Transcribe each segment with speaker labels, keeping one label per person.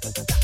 Speaker 1: da da da da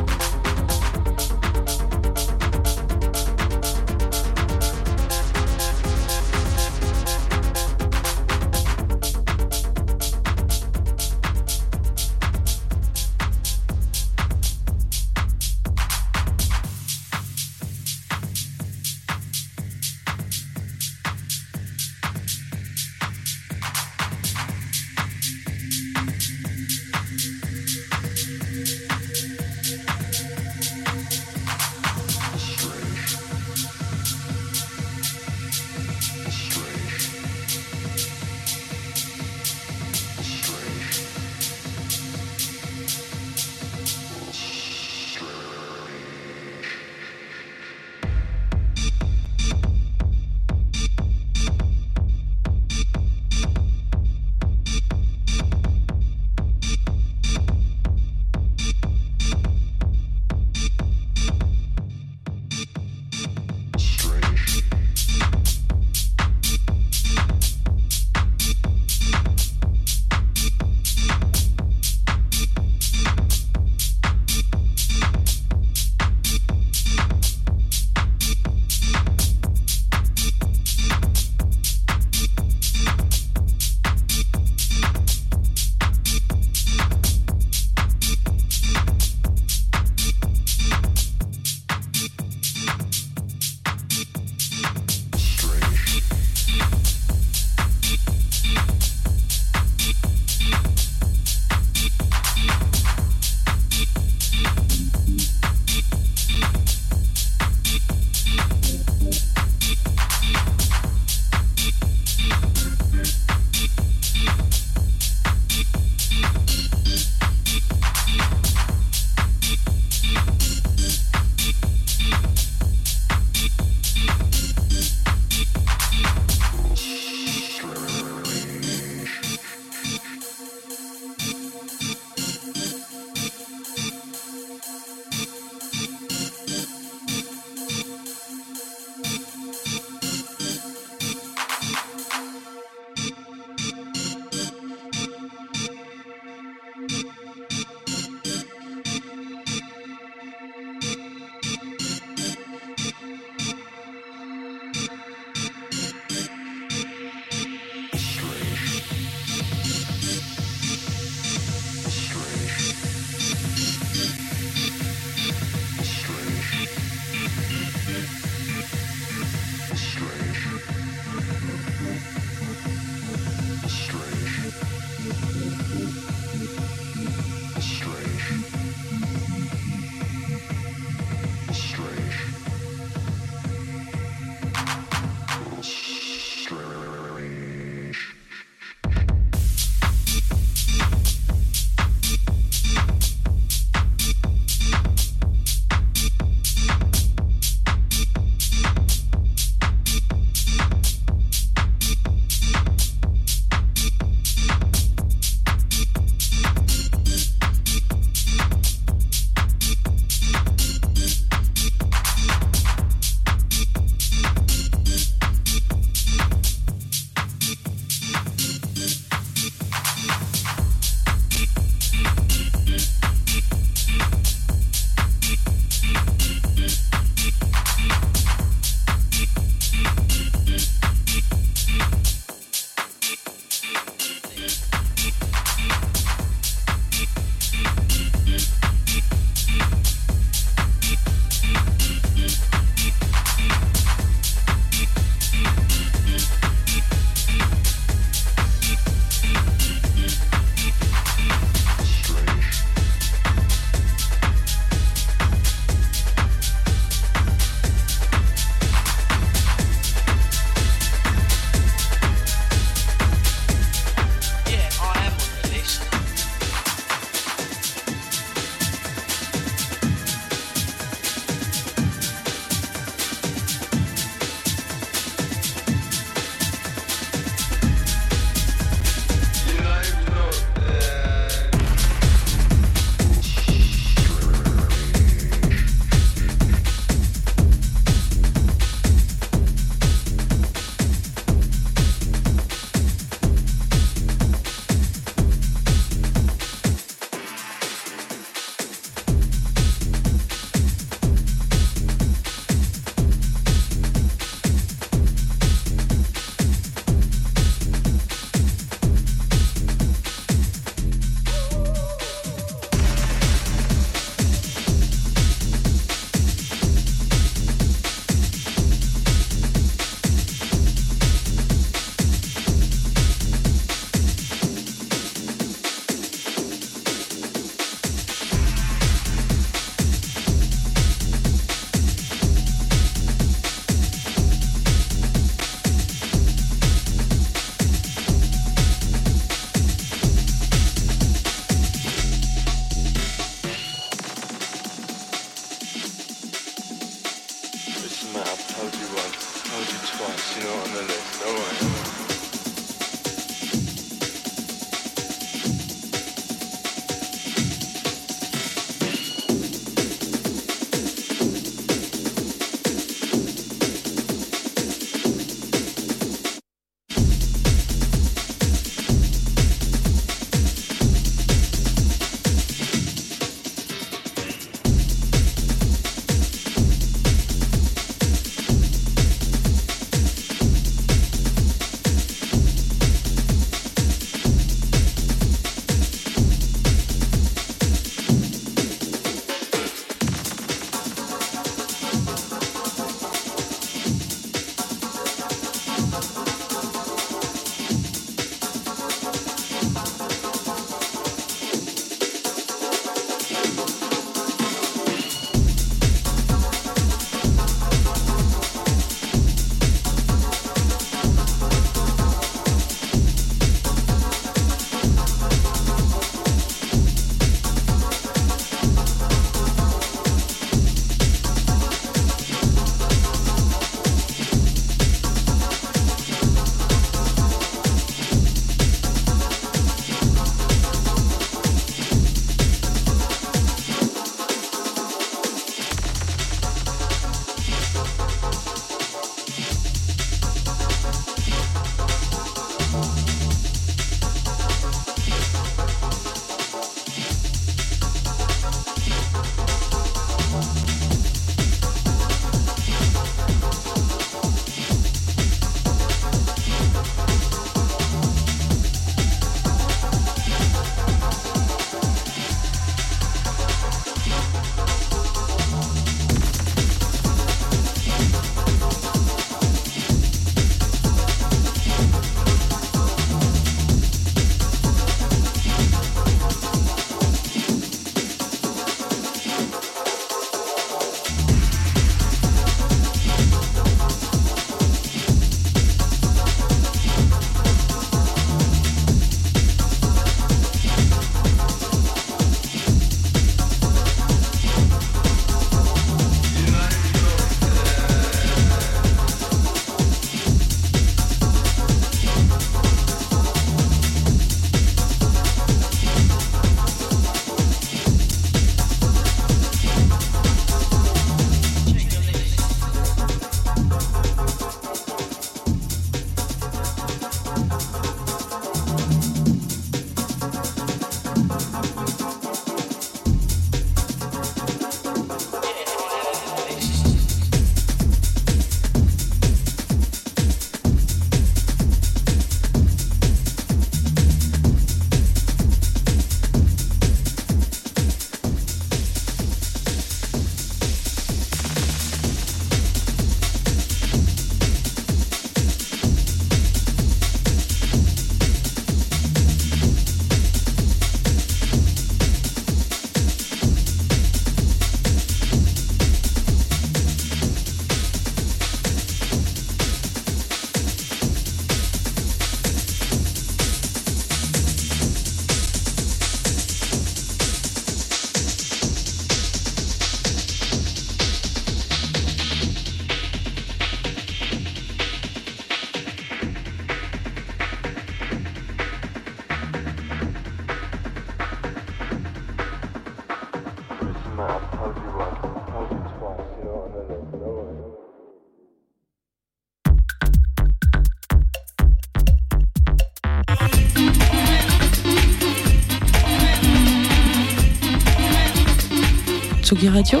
Speaker 2: Tsugi Radio,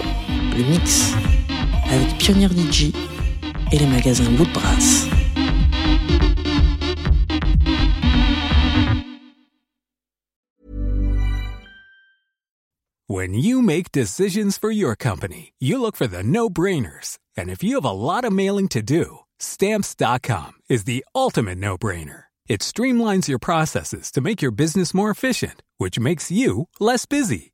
Speaker 2: le mix, avec DJ et les magasins.
Speaker 3: When you make decisions for your company, you look for the no brainers. And if you have a lot of mailing to do, stamps.com is the ultimate no brainer. It streamlines your processes to make your business more efficient, which makes you less busy.